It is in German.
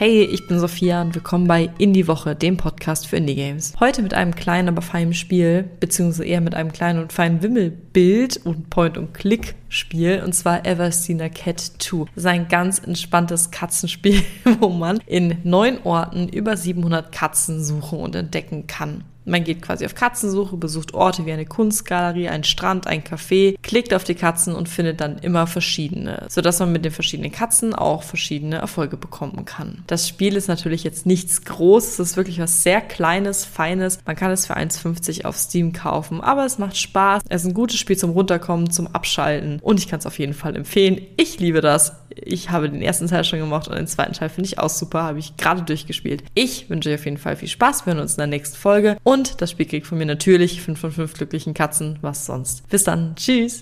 Hey, ich bin Sophia und willkommen bei Indie Woche, dem Podcast für Indie Games. Heute mit einem kleinen, aber feinen Spiel, beziehungsweise eher mit einem kleinen und feinen Wimmelbild und Point-and-Click-Spiel, und zwar Ever Seen a Cat 2. Das ist ein ganz entspanntes Katzenspiel, wo man in neun Orten über 700 Katzen suchen und entdecken kann. Man geht quasi auf Katzensuche, besucht Orte wie eine Kunstgalerie, einen Strand, ein Café, klickt auf die Katzen und findet dann immer verschiedene, sodass man mit den verschiedenen Katzen auch verschiedene Erfolge bekommen kann. Das Spiel ist natürlich jetzt nichts Großes, es ist wirklich was sehr Kleines, Feines. Man kann es für 1,50 auf Steam kaufen, aber es macht Spaß. Es ist ein gutes Spiel zum Runterkommen, zum Abschalten und ich kann es auf jeden Fall empfehlen. Ich liebe das. Ich habe den ersten Teil schon gemacht und den zweiten Teil finde ich auch super, habe ich gerade durchgespielt. Ich wünsche euch auf jeden Fall viel Spaß. Wir hören uns in der nächsten Folge und das Spiel kriegt von mir natürlich 5 von 5 glücklichen Katzen. Was sonst? Bis dann. Tschüss.